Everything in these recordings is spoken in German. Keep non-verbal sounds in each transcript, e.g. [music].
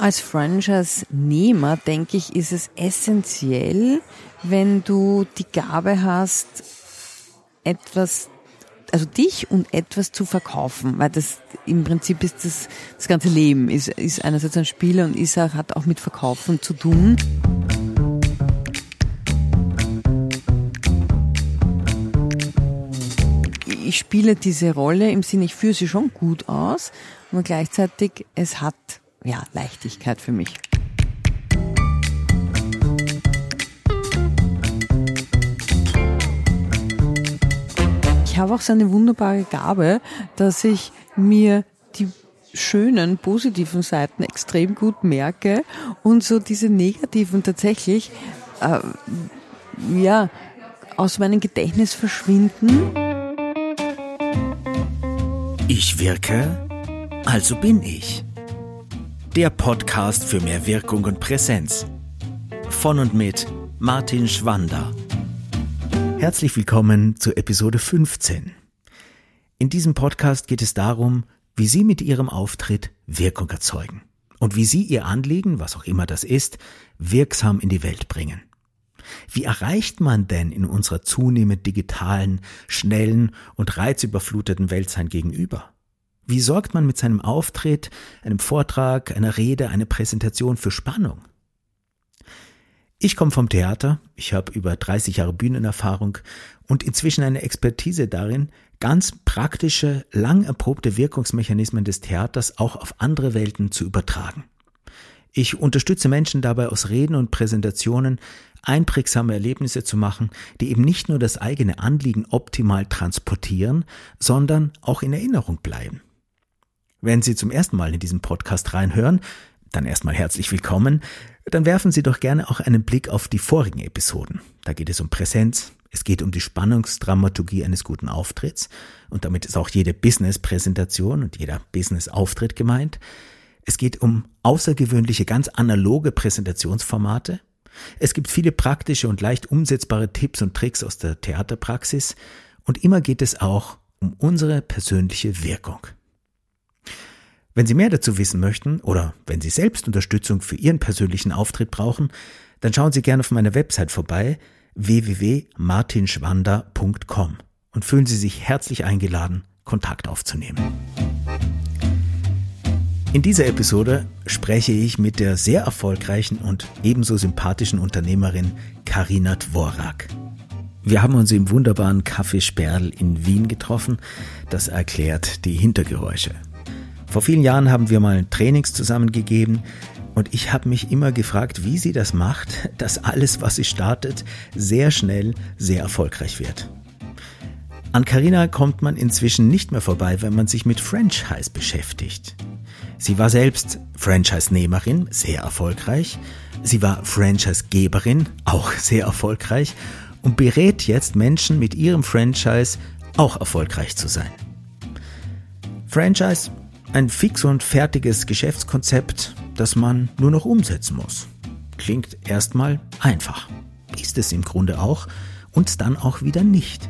Als Franchise-Nehmer, denke ich, ist es essentiell, wenn du die Gabe hast, etwas, also dich und etwas zu verkaufen, weil das im Prinzip ist das, das ganze Leben, ist, ist einerseits ein Spiel und ist auch, hat auch mit Verkaufen zu tun. Ich spiele diese Rolle im Sinne, ich führe sie schon gut aus, und gleichzeitig es hat ja, Leichtigkeit für mich. Ich habe auch so eine wunderbare Gabe, dass ich mir die schönen, positiven Seiten extrem gut merke und so diese negativen tatsächlich, äh, ja, aus meinem Gedächtnis verschwinden. Ich wirke, also bin ich der Podcast für mehr Wirkung und Präsenz. Von und mit Martin Schwander. Herzlich willkommen zu Episode 15. In diesem Podcast geht es darum, wie Sie mit Ihrem Auftritt Wirkung erzeugen und wie Sie Ihr Anliegen, was auch immer das ist, wirksam in die Welt bringen. Wie erreicht man denn in unserer zunehmend digitalen, schnellen und reizüberfluteten Welt sein Gegenüber? Wie sorgt man mit seinem Auftritt, einem Vortrag, einer Rede, einer Präsentation für Spannung? Ich komme vom Theater, ich habe über 30 Jahre Bühnenerfahrung und inzwischen eine Expertise darin, ganz praktische, lang erprobte Wirkungsmechanismen des Theaters auch auf andere Welten zu übertragen. Ich unterstütze Menschen dabei, aus Reden und Präsentationen einprägsame Erlebnisse zu machen, die eben nicht nur das eigene Anliegen optimal transportieren, sondern auch in Erinnerung bleiben. Wenn Sie zum ersten Mal in diesen Podcast reinhören, dann erstmal herzlich willkommen. Dann werfen Sie doch gerne auch einen Blick auf die vorigen Episoden. Da geht es um Präsenz, es geht um die Spannungsdramaturgie eines guten Auftritts und damit ist auch jede Business-Präsentation und jeder Business-Auftritt gemeint. Es geht um außergewöhnliche, ganz analoge Präsentationsformate. Es gibt viele praktische und leicht umsetzbare Tipps und Tricks aus der Theaterpraxis und immer geht es auch um unsere persönliche Wirkung. Wenn Sie mehr dazu wissen möchten oder wenn Sie selbst Unterstützung für Ihren persönlichen Auftritt brauchen, dann schauen Sie gerne auf meiner Website vorbei www.martinschwander.com und fühlen Sie sich herzlich eingeladen, Kontakt aufzunehmen. In dieser Episode spreche ich mit der sehr erfolgreichen und ebenso sympathischen Unternehmerin Karina Dvorak. Wir haben uns im wunderbaren Café Sperl in Wien getroffen. Das erklärt die Hintergeräusche. Vor vielen Jahren haben wir mal Trainings zusammengegeben und ich habe mich immer gefragt, wie sie das macht, dass alles, was sie startet, sehr schnell sehr erfolgreich wird. An Carina kommt man inzwischen nicht mehr vorbei, wenn man sich mit Franchise beschäftigt. Sie war selbst Franchise-Nehmerin, sehr erfolgreich. Sie war Franchise-Geberin, auch [laughs] sehr erfolgreich. Und berät jetzt Menschen mit ihrem Franchise auch erfolgreich zu sein. Franchise ein fix und fertiges Geschäftskonzept, das man nur noch umsetzen muss. Klingt erstmal einfach. Ist es im Grunde auch und dann auch wieder nicht.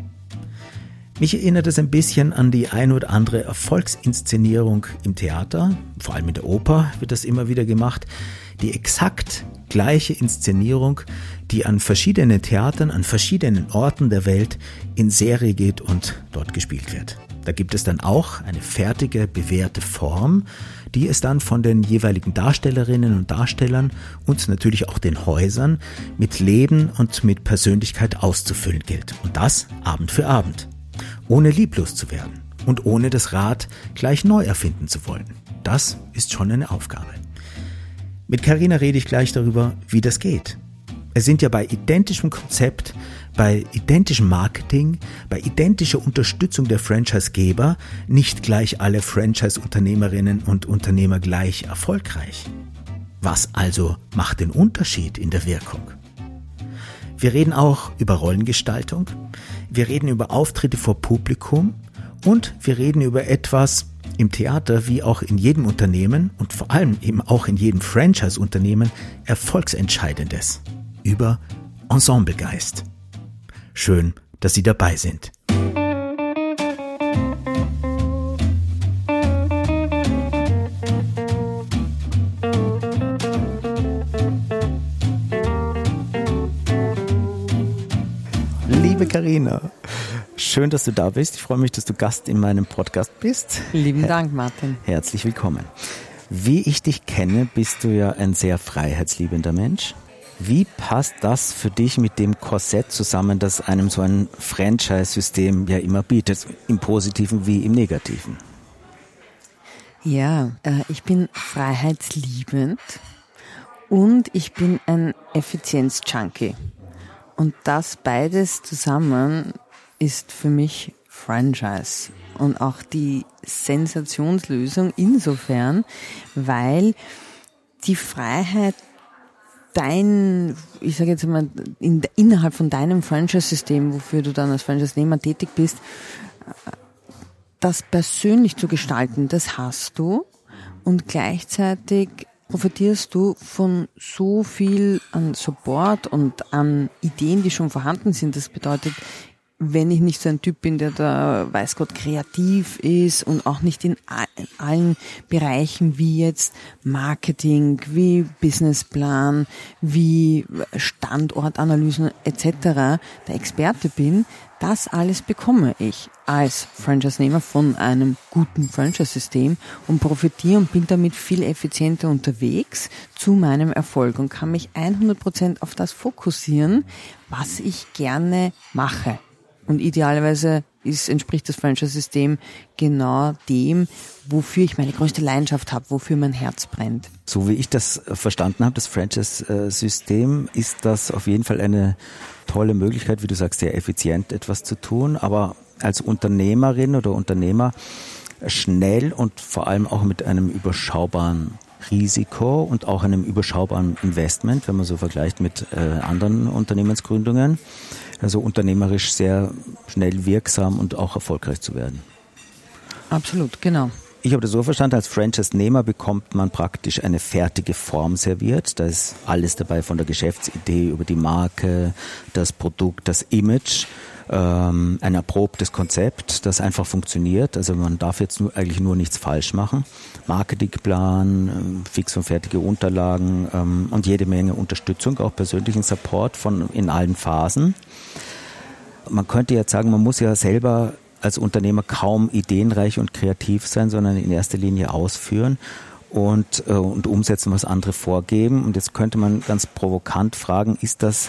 Mich erinnert es ein bisschen an die ein oder andere Erfolgsinszenierung im Theater, vor allem in der Oper wird das immer wieder gemacht, die exakt gleiche Inszenierung, die an verschiedenen Theatern, an verschiedenen Orten der Welt in Serie geht und dort gespielt wird. Da gibt es dann auch eine fertige, bewährte Form, die es dann von den jeweiligen Darstellerinnen und Darstellern und natürlich auch den Häusern mit Leben und mit Persönlichkeit auszufüllen gilt. Und das Abend für Abend. Ohne lieblos zu werden und ohne das Rad gleich neu erfinden zu wollen. Das ist schon eine Aufgabe. Mit Carina rede ich gleich darüber, wie das geht. Es sind ja bei identischem Konzept bei identischem Marketing, bei identischer Unterstützung der Franchisegeber nicht gleich alle Franchise-Unternehmerinnen und Unternehmer gleich erfolgreich. Was also macht den Unterschied in der Wirkung? Wir reden auch über Rollengestaltung, wir reden über Auftritte vor Publikum und wir reden über etwas im Theater wie auch in jedem Unternehmen und vor allem eben auch in jedem Franchise-Unternehmen Erfolgsentscheidendes über Ensemblegeist. Schön, dass Sie dabei sind. Liebe Karina, schön, dass du da bist. Ich freue mich, dass du Gast in meinem Podcast bist. Lieben Dank, Martin. Herzlich willkommen. Wie ich dich kenne, bist du ja ein sehr freiheitsliebender Mensch. Wie passt das für dich mit dem Korsett zusammen, das einem so ein Franchise-System ja immer bietet, im Positiven wie im Negativen? Ja, äh, ich bin freiheitsliebend und ich bin ein Effizienz-Junkie. Und das beides zusammen ist für mich Franchise und auch die Sensationslösung insofern, weil die Freiheit dein, ich sage jetzt mal, in, innerhalb von deinem Franchise-System, wofür du dann als Franchise-Nehmer tätig bist, das persönlich zu gestalten, das hast du und gleichzeitig profitierst du von so viel an Support und an Ideen, die schon vorhanden sind. Das bedeutet, wenn ich nicht so ein Typ bin, der da, weiß Gott, kreativ ist und auch nicht in allen Bereichen wie jetzt Marketing, wie Businessplan, wie Standortanalysen etc. der Experte bin, das alles bekomme ich als Franchise-Nehmer von einem guten Franchise-System und profitiere und bin damit viel effizienter unterwegs zu meinem Erfolg und kann mich 100% auf das fokussieren, was ich gerne mache. Und idealerweise ist, entspricht das Franchise-System genau dem, wofür ich meine größte Leidenschaft habe, wofür mein Herz brennt. So wie ich das verstanden habe, das Franchise-System, ist das auf jeden Fall eine tolle Möglichkeit, wie du sagst, sehr effizient etwas zu tun, aber als Unternehmerin oder Unternehmer schnell und vor allem auch mit einem überschaubaren Risiko und auch einem überschaubaren Investment, wenn man so vergleicht mit äh, anderen Unternehmensgründungen, also unternehmerisch sehr schnell wirksam und auch erfolgreich zu werden. Absolut, genau. Ich habe das so verstanden, als Franchise-Nehmer bekommt man praktisch eine fertige Form serviert. Da ist alles dabei, von der Geschäftsidee über die Marke, das Produkt, das Image, ähm, ein erprobtes Konzept, das einfach funktioniert. Also man darf jetzt nur, eigentlich nur nichts falsch machen. Marketingplan, ähm, fix und fertige Unterlagen ähm, und jede Menge Unterstützung, auch persönlichen Support von in allen Phasen man könnte jetzt sagen, man muss ja selber als Unternehmer kaum ideenreich und kreativ sein, sondern in erster Linie ausführen und, äh, und umsetzen, was andere vorgeben. Und jetzt könnte man ganz provokant fragen, ist das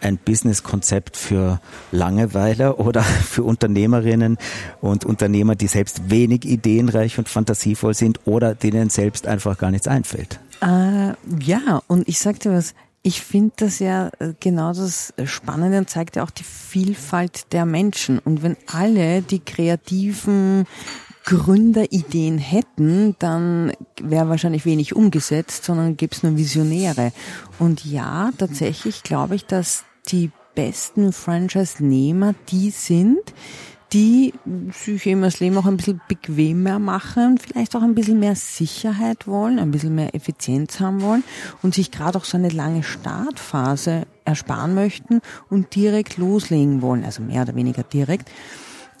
ein Businesskonzept für Langeweiler [laughs] oder für Unternehmerinnen und Unternehmer, die selbst wenig ideenreich und fantasievoll sind oder denen selbst einfach gar nichts einfällt? Äh, ja, und ich sagte was, ich finde das ja äh, genau das Spannende und zeigt ja auch die Vielfalt der Menschen. Und wenn alle die kreativen Gründerideen hätten, dann wäre wahrscheinlich wenig umgesetzt, sondern gäbe es nur Visionäre. Und ja, tatsächlich glaube ich, dass die besten Franchise-Nehmer die sind, die sich eben das Leben auch ein bisschen bequemer machen, vielleicht auch ein bisschen mehr Sicherheit wollen, ein bisschen mehr Effizienz haben wollen und sich gerade auch so eine lange Startphase ersparen möchten und direkt loslegen wollen, also mehr oder weniger direkt.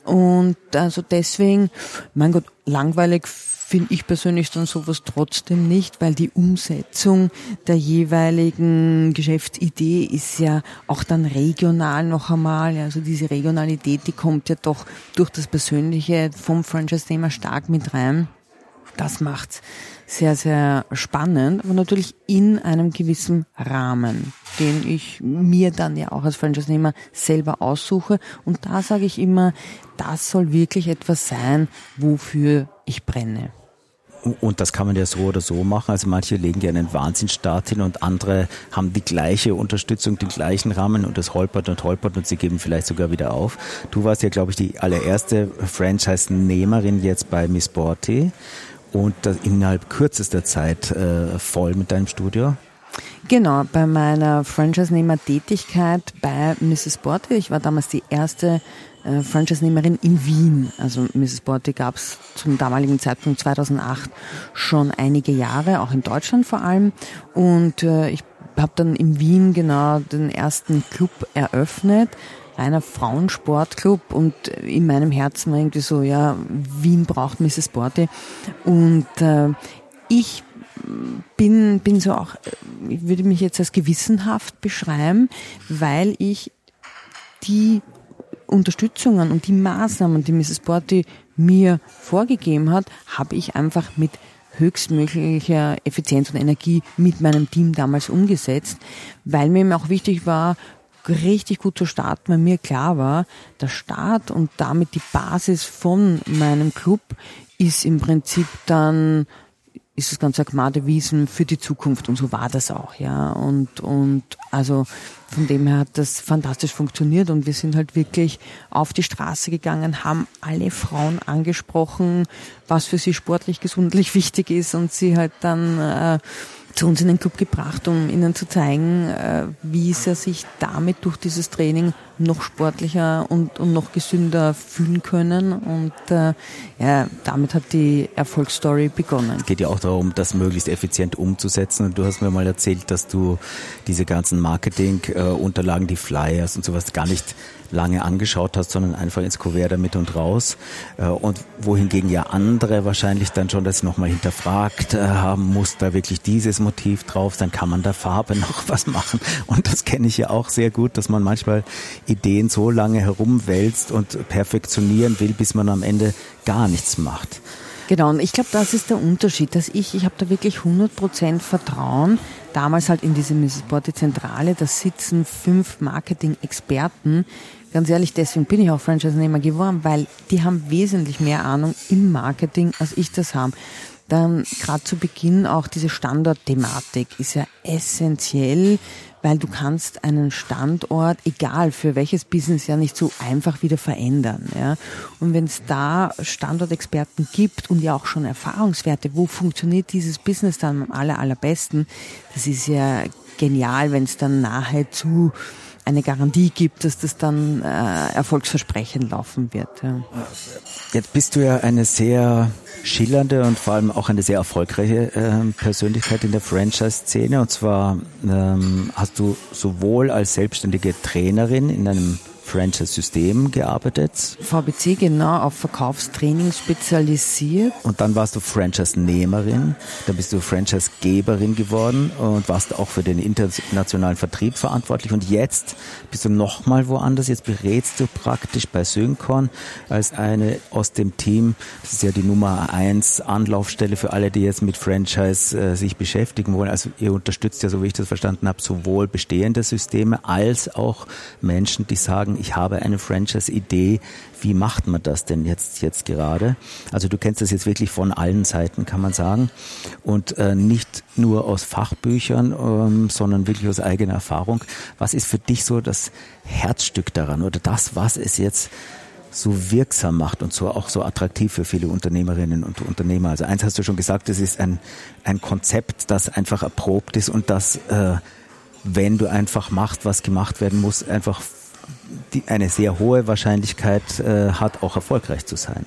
Und also deswegen, mein Gott, langweilig finde ich persönlich dann sowas trotzdem nicht, weil die Umsetzung der jeweiligen Geschäftsidee ist ja auch dann regional noch einmal. Also diese Regionalität, die kommt ja doch durch das Persönliche vom Franchise-Thema stark mit rein. Das macht sehr, sehr spannend, aber natürlich in einem gewissen Rahmen, den ich mir dann ja auch als Franchise-Nehmer selber aussuche. Und da sage ich immer, das soll wirklich etwas sein, wofür ich brenne. Und das kann man ja so oder so machen. Also manche legen ja einen Wahnsinnsstart hin und andere haben die gleiche Unterstützung, den gleichen Rahmen und das holpert und holpert und sie geben vielleicht sogar wieder auf. Du warst ja, glaube ich, die allererste Franchise-Nehmerin jetzt bei Miss Borty und das innerhalb kürzester Zeit äh, voll mit deinem Studio. Genau, bei meiner Franchise-Nehmer-Tätigkeit bei Mrs. Borty, ich war damals die erste äh, Franchise-Nehmerin in Wien. Also Mrs. Borty gab es zum damaligen Zeitpunkt 2008 schon einige Jahre, auch in Deutschland vor allem. Und äh, ich habe dann in Wien genau den ersten Club eröffnet, reiner Frauensportclub und in meinem Herzen war irgendwie so, ja, Wien braucht Mrs. Borty. Und äh, ich bin, bin so auch, ich würde mich jetzt als gewissenhaft beschreiben, weil ich die Unterstützungen und die Maßnahmen, die Mrs. Porty mir vorgegeben hat, habe ich einfach mit höchstmöglicher Effizienz und Energie mit meinem Team damals umgesetzt, weil mir auch wichtig war, richtig gut zu starten, weil mir klar war, der Start und damit die Basis von meinem Club ist im Prinzip dann ist das ganze Agmade Wiesen für die Zukunft und so war das auch, ja. Und, und also von dem her hat das fantastisch funktioniert und wir sind halt wirklich auf die Straße gegangen, haben alle Frauen angesprochen, was für sie sportlich, gesundlich [laughs] wichtig ist und sie halt dann äh, zu uns in den Club gebracht, um ihnen zu zeigen, äh, wie sie sich damit durch dieses Training noch sportlicher und, und noch gesünder fühlen können. Und äh, ja, damit hat die Erfolgsstory begonnen. Es geht ja auch darum, das möglichst effizient umzusetzen. Und du hast mir mal erzählt, dass du diese ganzen Marketing-Unterlagen, die Flyers und sowas gar nicht lange angeschaut hast, sondern einfach ins Kuvert damit und raus. Äh, und wohingegen ja andere wahrscheinlich dann schon das nochmal hinterfragt äh, haben, muss da wirklich dieses Motiv drauf sein, kann man da Farbe [laughs] noch was machen? Und das kenne ich ja auch sehr gut, dass man manchmal Ideen so lange herumwälzt und perfektionieren will, bis man am Ende gar nichts macht. Genau, und ich glaube, das ist der Unterschied, dass ich, ich habe da wirklich 100% Vertrauen, damals halt in diese Mrs. Porty Zentrale, da sitzen fünf Marketing-Experten, Ganz ehrlich, deswegen bin ich auch Franchise-Nehmer geworden, weil die haben wesentlich mehr Ahnung im Marketing, als ich das habe. Dann gerade zu Beginn auch diese Standortthematik ist ja essentiell, weil du kannst einen Standort, egal für welches Business, ja nicht so einfach wieder verändern. Ja. Und wenn es da Standortexperten gibt und ja auch schon Erfahrungswerte, wo funktioniert dieses Business dann am aller, allerbesten, das ist ja genial, wenn es dann nahezu eine Garantie gibt, dass das dann äh, erfolgsversprechend laufen wird. Ja. Jetzt bist du ja eine sehr schillernde und vor allem auch eine sehr erfolgreiche äh, Persönlichkeit in der Franchise-Szene. Und zwar ähm, hast du sowohl als selbstständige Trainerin in einem Franchise-System gearbeitet. VBC, genau, auf Verkaufstraining spezialisiert. Und dann warst du Franchise-Nehmerin, dann bist du Franchise-Geberin geworden und warst auch für den internationalen Vertrieb verantwortlich. Und jetzt bist du nochmal woanders. Jetzt berätst du praktisch bei Syncorn als eine aus dem Team. Das ist ja die Nummer eins Anlaufstelle für alle, die jetzt mit Franchise äh, sich beschäftigen wollen. Also ihr unterstützt ja, so wie ich das verstanden habe, sowohl bestehende Systeme als auch Menschen, die sagen, ich habe eine Franchise-Idee, wie macht man das denn jetzt, jetzt gerade? Also du kennst das jetzt wirklich von allen Seiten, kann man sagen. Und äh, nicht nur aus Fachbüchern, ähm, sondern wirklich aus eigener Erfahrung. Was ist für dich so das Herzstück daran oder das, was es jetzt so wirksam macht und so auch so attraktiv für viele Unternehmerinnen und Unternehmer. Also eins hast du schon gesagt, es ist ein, ein Konzept, das einfach erprobt ist und das, äh, wenn du einfach machst, was gemacht werden muss, einfach die eine sehr hohe Wahrscheinlichkeit äh, hat, auch erfolgreich zu sein.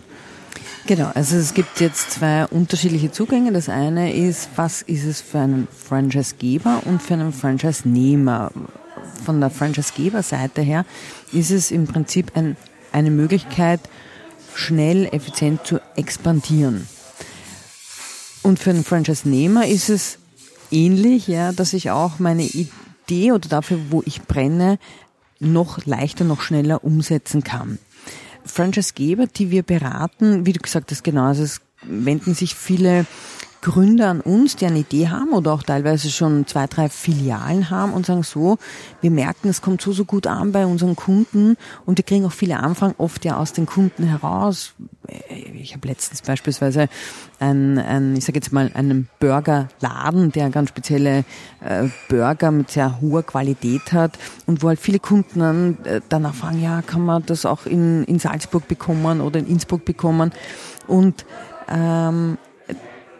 Genau, also es gibt jetzt zwei unterschiedliche Zugänge. Das eine ist, was ist es für einen Franchise-Geber und für einen Franchise-Nehmer? Von der Franchise-Geber-Seite her ist es im Prinzip ein, eine Möglichkeit, schnell, effizient zu expandieren. Und für einen Franchise-Nehmer ist es ähnlich, ja, dass ich auch meine Idee oder dafür, wo ich brenne, noch leichter, noch schneller umsetzen kann. Franchise-Geber, die wir beraten, wie du gesagt hast, genau, also es wenden sich viele Gründer an uns, die eine Idee haben oder auch teilweise schon zwei, drei Filialen haben und sagen so, wir merken, es kommt so, so gut an bei unseren Kunden und wir kriegen auch viele Anfragen oft ja aus den Kunden heraus. Ich habe letztens beispielsweise ein, ein ich sage jetzt mal, einen Burgerladen, der ganz spezielle äh, Burger mit sehr hoher Qualität hat und wo halt viele Kunden dann äh, danach fragen, ja, kann man das auch in, in Salzburg bekommen oder in Innsbruck bekommen und ähm,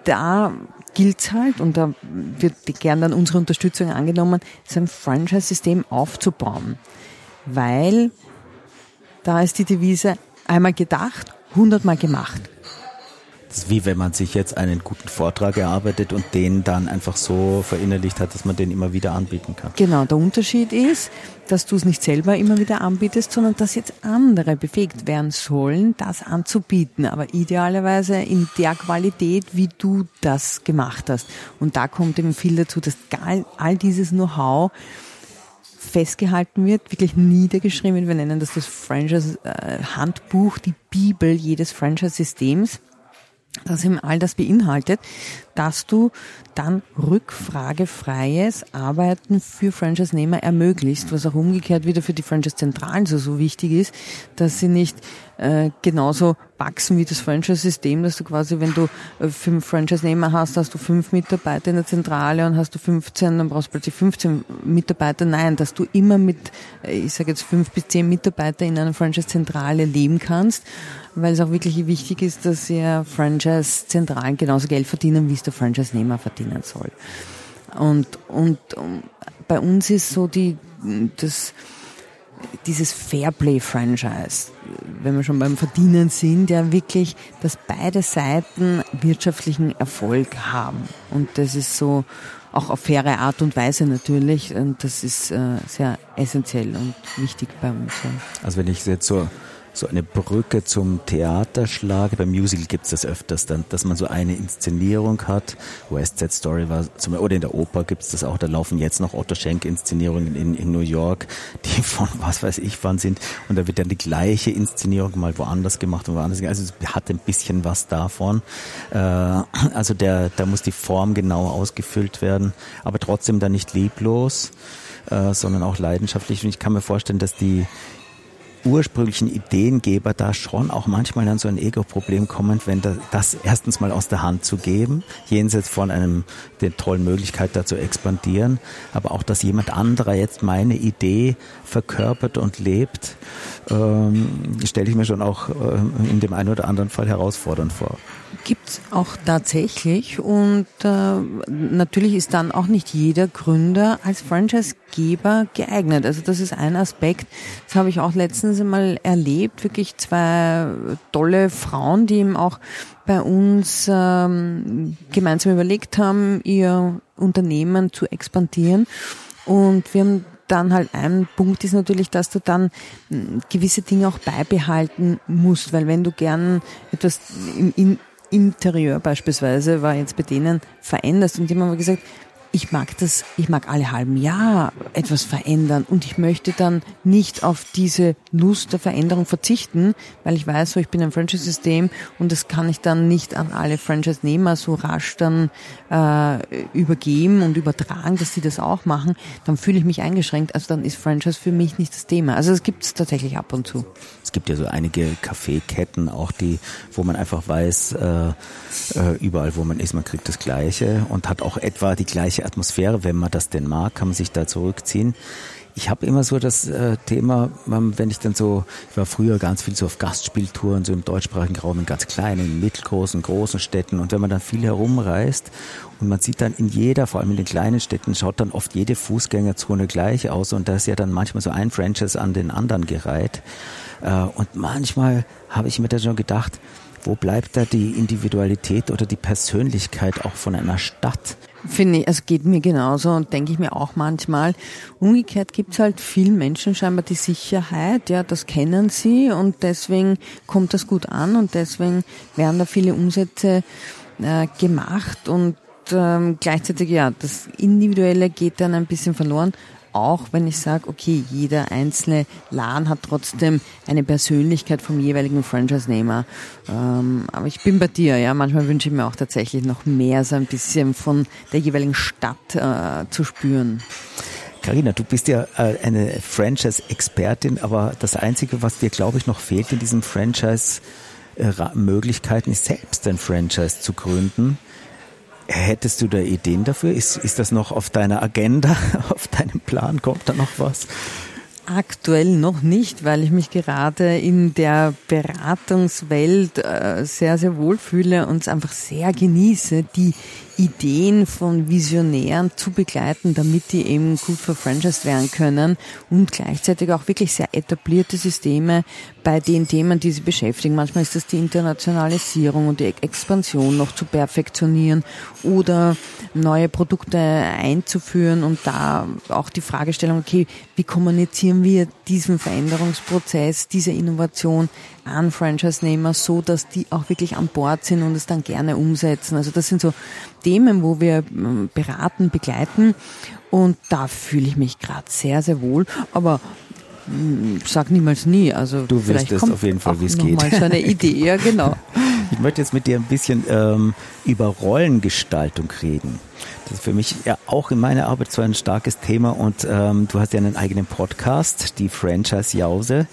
da gilt halt, und da wird gern dann unsere Unterstützung angenommen, so ein Franchise-System aufzubauen. Weil da ist die Devise einmal gedacht, hundertmal gemacht. Ist wie wenn man sich jetzt einen guten Vortrag erarbeitet und den dann einfach so verinnerlicht hat, dass man den immer wieder anbieten kann. Genau, der Unterschied ist, dass du es nicht selber immer wieder anbietest, sondern dass jetzt andere befähigt werden sollen, das anzubieten, aber idealerweise in der Qualität, wie du das gemacht hast. Und da kommt eben viel dazu, dass all dieses Know-how festgehalten wird, wirklich niedergeschrieben wird. Wir nennen das das Franchise-Handbuch, die Bibel jedes Franchise-Systems das eben all das beinhaltet, dass du dann rückfragefreies Arbeiten für Franchise-Nehmer ermöglicht, was auch umgekehrt wieder für die Franchise-Zentralen so, so wichtig ist, dass sie nicht äh, genauso wachsen wie das Franchise-System, dass du quasi, wenn du äh, fünf Franchise-Nehmer hast, hast du fünf Mitarbeiter in der Zentrale und hast du 15, dann brauchst du plötzlich 15 Mitarbeiter. Nein, dass du immer mit, äh, ich sage jetzt fünf bis zehn Mitarbeiter in einer Franchise-Zentrale leben kannst weil es auch wirklich wichtig ist, dass ihr Franchise-Zentralen genauso Geld verdienen, wie es der Franchise-Nehmer verdienen soll. Und, und, und bei uns ist so die, das, dieses Fairplay-Franchise, wenn wir schon beim Verdienen sind, ja wirklich, dass beide Seiten wirtschaftlichen Erfolg haben. Und das ist so auch auf faire Art und Weise natürlich. Und das ist äh, sehr essentiell und wichtig bei uns. Ja. Also wenn ich jetzt so so eine Brücke zum Theaterschlag. Beim Musical gibt es das öfters, dann, dass man so eine Inszenierung hat. West Side Story war zum oder in der Oper gibt es das auch. Da laufen jetzt noch Otto Schenk Inszenierungen in, in New York, [laughs] die von was weiß ich wann sind. Und da wird dann die gleiche Inszenierung mal woanders gemacht und woanders. Also es hat ein bisschen was davon. Äh, also der, da muss die Form genau ausgefüllt werden, aber trotzdem dann nicht lieblos, äh, sondern auch leidenschaftlich. Und ich kann mir vorstellen, dass die ursprünglichen Ideengeber da schon auch manchmal an so ein Ego-Problem kommen, wenn das, erstens mal aus der Hand zu geben, jenseits von einem der tollen Möglichkeit da zu expandieren, aber auch, dass jemand anderer jetzt meine Idee verkörpert und lebt, ähm, stelle ich mir schon auch äh, in dem einen oder anderen Fall herausfordernd vor. Gibt's auch tatsächlich und äh, natürlich ist dann auch nicht jeder Gründer als Franchisegeber geeignet. Also das ist ein Aspekt. Das habe ich auch letztens einmal erlebt. Wirklich zwei tolle Frauen, die eben auch bei uns ähm, gemeinsam überlegt haben, ihr Unternehmen zu expandieren. Und wir haben dann halt ein Punkt ist natürlich, dass du dann hm, gewisse Dinge auch beibehalten musst, weil wenn du gern etwas im, Interieur beispielsweise war jetzt bei denen veränderst und die haben aber gesagt, ich mag das, ich mag alle halben Jahr etwas verändern und ich möchte dann nicht auf diese Lust der Veränderung verzichten, weil ich weiß, so ich bin ein Franchise-System und das kann ich dann nicht an alle Franchise-Nehmer so rasch dann äh, übergeben und übertragen, dass sie das auch machen, dann fühle ich mich eingeschränkt. Also dann ist Franchise für mich nicht das Thema. Also es gibt es tatsächlich ab und zu. Es gibt ja so einige Kaffeeketten auch, die, wo man einfach weiß, äh, äh, überall wo man ist, man kriegt das Gleiche und hat auch etwa die gleiche Atmosphäre, wenn man das denn mag, kann man sich da zurückziehen. Ich habe immer so das äh, Thema, ähm, wenn ich dann so, ich war früher ganz viel so auf Gastspieltouren, so im deutschsprachigen Raum, in ganz kleinen, mittelgroßen, großen Städten. Und wenn man dann viel herumreist und man sieht dann in jeder, vor allem in den kleinen Städten, schaut dann oft jede Fußgängerzone gleich aus und da ist ja dann manchmal so ein Franchise an den anderen gereiht. Äh, und manchmal habe ich mir da schon gedacht, wo bleibt da die Individualität oder die Persönlichkeit auch von einer Stadt? Finde ich, es geht mir genauso und denke ich mir auch manchmal. Umgekehrt gibt es halt vielen Menschen scheinbar die Sicherheit, ja, das kennen sie und deswegen kommt das gut an und deswegen werden da viele Umsätze äh, gemacht und ähm, gleichzeitig, ja, das Individuelle geht dann ein bisschen verloren auch wenn ich sage, okay, jeder einzelne Laden hat trotzdem eine Persönlichkeit vom jeweiligen Franchise-Nehmer. Ähm, aber ich bin bei dir, ja. Manchmal wünsche ich mir auch tatsächlich noch mehr so ein bisschen von der jeweiligen Stadt äh, zu spüren. Carina, du bist ja äh, eine Franchise-Expertin, aber das Einzige, was dir, glaube ich, noch fehlt in diesen Franchise-Möglichkeiten, ist selbst ein Franchise zu gründen. Hättest du da Ideen dafür? Ist, ist das noch auf deiner Agenda, [laughs] auf deinem Plan? Kommt da noch was? Aktuell noch nicht, weil ich mich gerade in der Beratungswelt äh, sehr, sehr wohl fühle und es einfach sehr genieße, die Ideen von Visionären zu begleiten, damit die eben gut verfranchised werden können und gleichzeitig auch wirklich sehr etablierte Systeme bei den Themen, die sie beschäftigen. Manchmal ist das die Internationalisierung und die Expansion noch zu perfektionieren oder neue Produkte einzuführen und da auch die Fragestellung, okay, wie kommunizieren wir diesen Veränderungsprozess, diese Innovation an Franchise-Nehmer so, dass die auch wirklich an Bord sind und es dann gerne umsetzen. Also das sind so Themen, wo wir ähm, beraten, begleiten. Und da fühle ich mich gerade sehr, sehr wohl. Aber hm, sag niemals nie. Also du wirst es auf jeden Fall, wie es geht. Mal so eine [laughs] Idee, ja genau. Ich möchte jetzt mit dir ein bisschen ähm, über Rollengestaltung reden. Das ist für mich ja auch in meiner Arbeit so ein starkes Thema und ähm, du hast ja einen eigenen Podcast, die Franchise Jause.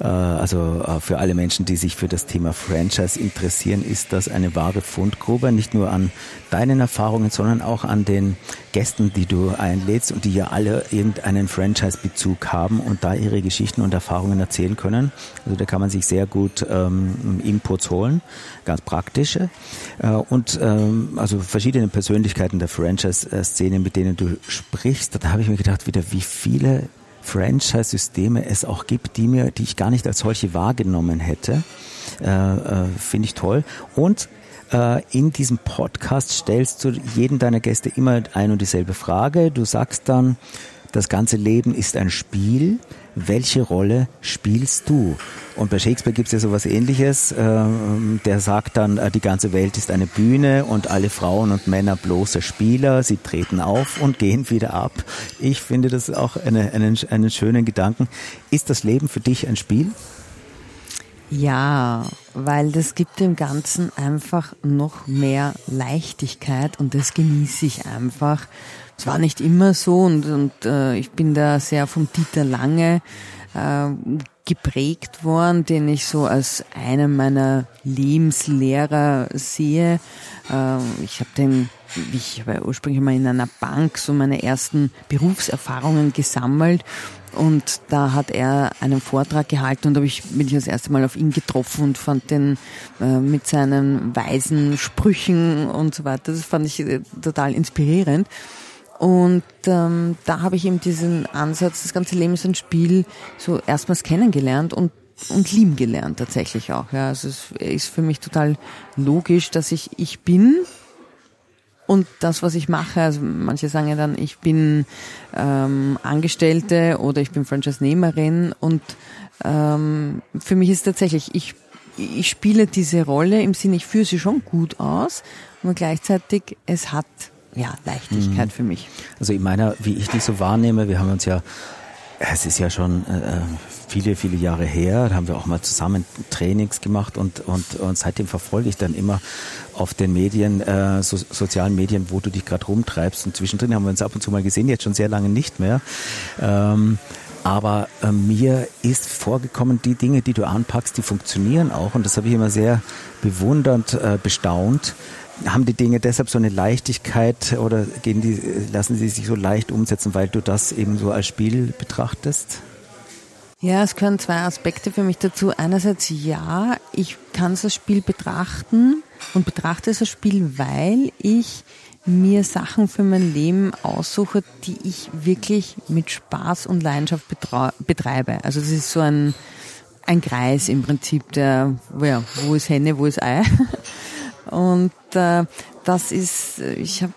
Äh, also äh, für alle Menschen, die sich für das Thema Franchise interessieren, ist das eine wahre Fundgrube, nicht nur an deinen Erfahrungen, sondern auch an den Gästen, die du einlädst und die ja alle irgendeinen Franchise-Bezug haben und da ihre Geschichten und Erfahrungen erzählen können. Also da kann man sich sehr gut ähm, Inputs holen, ganz praktische. Äh, und ähm, also verschiedene Persönlichkeiten der Franchise-Szene, mit denen du sprichst, da habe ich mir gedacht, wieder wie viele Franchise-Systeme es auch gibt, die mir, die ich gar nicht als solche wahrgenommen hätte. Äh, äh, Finde ich toll. Und äh, in diesem Podcast stellst du jeden deiner Gäste immer ein und dieselbe Frage. Du sagst dann, das ganze Leben ist ein Spiel welche Rolle spielst du? Und bei Shakespeare gibt es ja sowas ähnliches. Äh, der sagt dann, äh, die ganze Welt ist eine Bühne und alle Frauen und Männer bloße Spieler. Sie treten auf und gehen wieder ab. Ich finde das auch eine, einen, einen schönen Gedanken. Ist das Leben für dich ein Spiel? Ja, weil das gibt dem Ganzen einfach noch mehr Leichtigkeit und das genieße ich einfach. Es war nicht immer so und, und äh, ich bin da sehr vom Dieter Lange äh, geprägt worden, den ich so als einen meiner Lebenslehrer sehe. Äh, ich habe den, ich habe ursprünglich mal in einer Bank so meine ersten Berufserfahrungen gesammelt und da hat er einen Vortrag gehalten und da ich, bin ich das erste Mal auf ihn getroffen und fand den äh, mit seinen weisen Sprüchen und so weiter, das fand ich äh, total inspirierend. Und ähm, da habe ich eben diesen Ansatz, das ganze Leben ist ein Spiel, so erstmals kennengelernt und und lieben gelernt tatsächlich auch. Ja, also es ist für mich total logisch, dass ich ich bin und das, was ich mache. Also manche sagen ja dann, ich bin ähm, Angestellte oder ich bin Franchise-Nehmerin und ähm, für mich ist tatsächlich ich ich spiele diese Rolle im Sinne, ich führe sie schon gut aus, aber gleichzeitig es hat ja, Leichtigkeit mhm. für mich. Also in meiner, wie ich dich so wahrnehme, wir haben uns ja, es ist ja schon äh, viele, viele Jahre her, da haben wir auch mal zusammen Trainings gemacht und, und, und seitdem verfolge ich dann immer auf den Medien, äh, so, sozialen Medien, wo du dich gerade rumtreibst. Und zwischendrin haben wir uns ab und zu mal gesehen, jetzt schon sehr lange nicht mehr. Ähm, aber äh, mir ist vorgekommen, die Dinge, die du anpackst, die funktionieren auch. Und das habe ich immer sehr bewundernd, äh, bestaunt haben die Dinge deshalb so eine Leichtigkeit oder gehen die, lassen sie sich so leicht umsetzen, weil du das eben so als Spiel betrachtest? Ja, es gehören zwei Aspekte für mich dazu. Einerseits ja, ich kann das Spiel betrachten und betrachte als Spiel, weil ich mir Sachen für mein Leben aussuche, die ich wirklich mit Spaß und Leidenschaft betreibe. Also das ist so ein, ein Kreis im Prinzip, der, ja, wo ist Henne, wo ist Ei. [laughs] Und äh, das ist, ich habe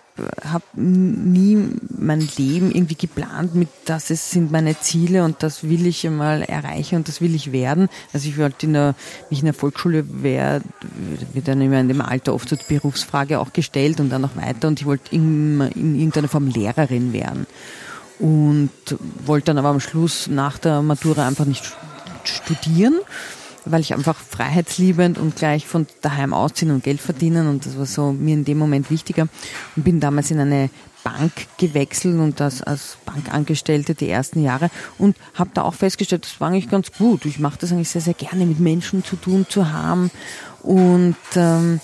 hab nie mein Leben irgendwie geplant mit, das ist, sind meine Ziele und das will ich einmal erreichen und das will ich werden. Also ich wollte in der, mich in der Volksschule wäre, wird dann immer in dem Alter oft die Berufsfrage auch gestellt und dann noch weiter und ich wollte immer in irgendeiner Form Lehrerin werden. Und wollte dann aber am Schluss nach der Matura einfach nicht studieren weil ich einfach freiheitsliebend und gleich von daheim ausziehen und Geld verdienen und das war so mir in dem Moment wichtiger und bin damals in eine Bank gewechselt und das als Bankangestellte die ersten Jahre und habe da auch festgestellt, das war eigentlich ganz gut. Ich mache das eigentlich sehr, sehr gerne, mit Menschen zu tun zu haben. Und ähm,